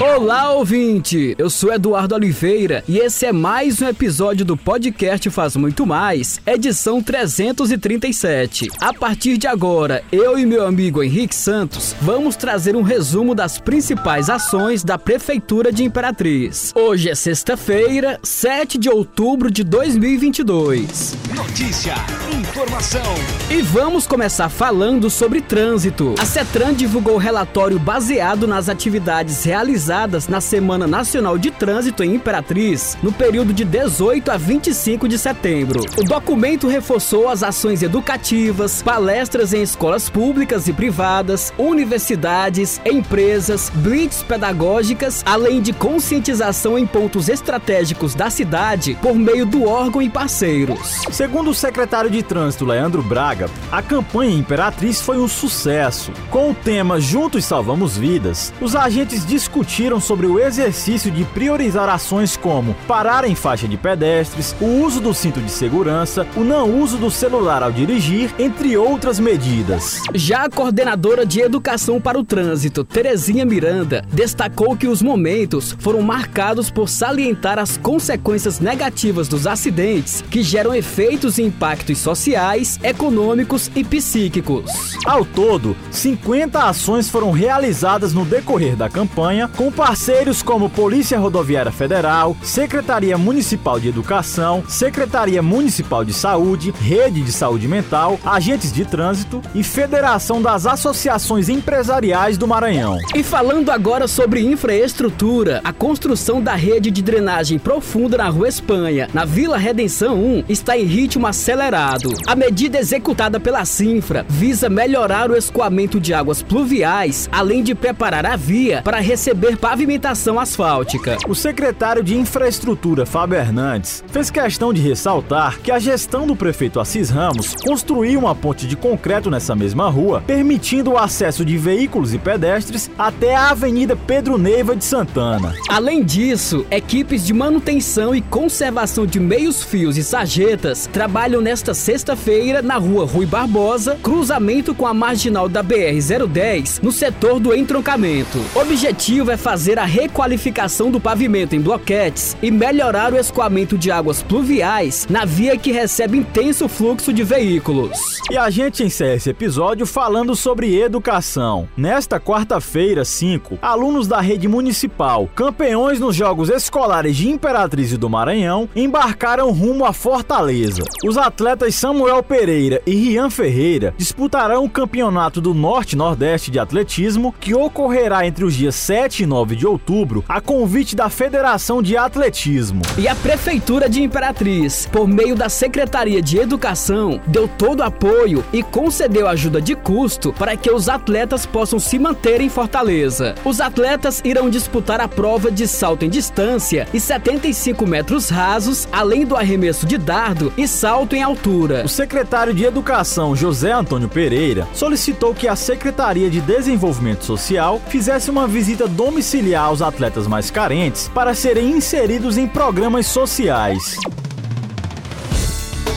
Olá, ouvinte! Eu sou Eduardo Oliveira e esse é mais um episódio do podcast Faz Muito Mais, edição 337. A partir de agora, eu e meu amigo Henrique Santos vamos trazer um resumo das principais ações da Prefeitura de Imperatriz. Hoje é sexta-feira, 7 de outubro de 2022. Notícia, informação. E vamos começar falando sobre trânsito. A CETRAN divulgou relatório baseado nas atividades realizadas realizadas na Semana Nacional de Trânsito em Imperatriz, no período de 18 a 25 de setembro. O documento reforçou as ações educativas, palestras em escolas públicas e privadas, universidades, empresas, blitz pedagógicas, além de conscientização em pontos estratégicos da cidade por meio do órgão e parceiros. Segundo o secretário de Trânsito Leandro Braga, a campanha Imperatriz foi um sucesso. Com o tema Juntos Salvamos Vidas, os agentes discutiram discutiram sobre o exercício de priorizar ações como parar em faixa de pedestres, o uso do cinto de segurança, o não uso do celular ao dirigir, entre outras medidas. Já a coordenadora de Educação para o Trânsito, Terezinha Miranda, destacou que os momentos foram marcados por salientar as consequências negativas dos acidentes que geram efeitos e impactos sociais, econômicos e psíquicos. Ao todo, 50 ações foram realizadas no decorrer da campanha com com parceiros como Polícia Rodoviária Federal, Secretaria Municipal de Educação, Secretaria Municipal de Saúde, Rede de Saúde Mental, agentes de trânsito e Federação das Associações Empresariais do Maranhão. E falando agora sobre infraestrutura, a construção da rede de drenagem profunda na Rua Espanha, na Vila Redenção 1, está em ritmo acelerado. A medida executada pela Sinfra visa melhorar o escoamento de águas pluviais, além de preparar a via para receber pavimentação asfáltica. O secretário de Infraestrutura, Fábio Hernandes, fez questão de ressaltar que a gestão do prefeito Assis Ramos construiu uma ponte de concreto nessa mesma rua, permitindo o acesso de veículos e pedestres até a Avenida Pedro Neiva de Santana. Além disso, equipes de manutenção e conservação de meios fios e sarjetas trabalham nesta sexta-feira na rua Rui Barbosa, cruzamento com a marginal da BR-010, no setor do entroncamento. O objetivo é fazer a requalificação do pavimento em bloquetes e melhorar o escoamento de águas pluviais na via que recebe intenso fluxo de veículos. E a gente encerra esse episódio falando sobre educação. Nesta quarta-feira, 5, alunos da rede municipal, campeões nos Jogos Escolares de Imperatriz e do Maranhão, embarcaram rumo à Fortaleza. Os atletas Samuel Pereira e Rian Ferreira disputarão o Campeonato do Norte-Nordeste de Atletismo, que ocorrerá entre os dias 7 e 9 9 de outubro, a convite da Federação de Atletismo. E a Prefeitura de Imperatriz, por meio da Secretaria de Educação, deu todo o apoio e concedeu ajuda de custo para que os atletas possam se manter em Fortaleza. Os atletas irão disputar a prova de salto em distância e 75 metros rasos, além do arremesso de dardo e salto em altura. O secretário de Educação, José Antônio Pereira, solicitou que a Secretaria de Desenvolvimento Social fizesse uma visita domiciliar auxiliar os atletas mais carentes para serem inseridos em programas sociais.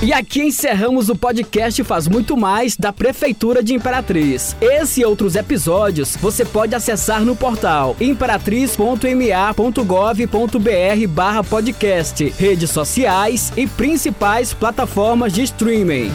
E aqui encerramos o podcast Faz Muito Mais da Prefeitura de Imperatriz. Esse e outros episódios você pode acessar no portal imperatriz.ma.gov.br barra podcast, redes sociais e principais plataformas de streaming.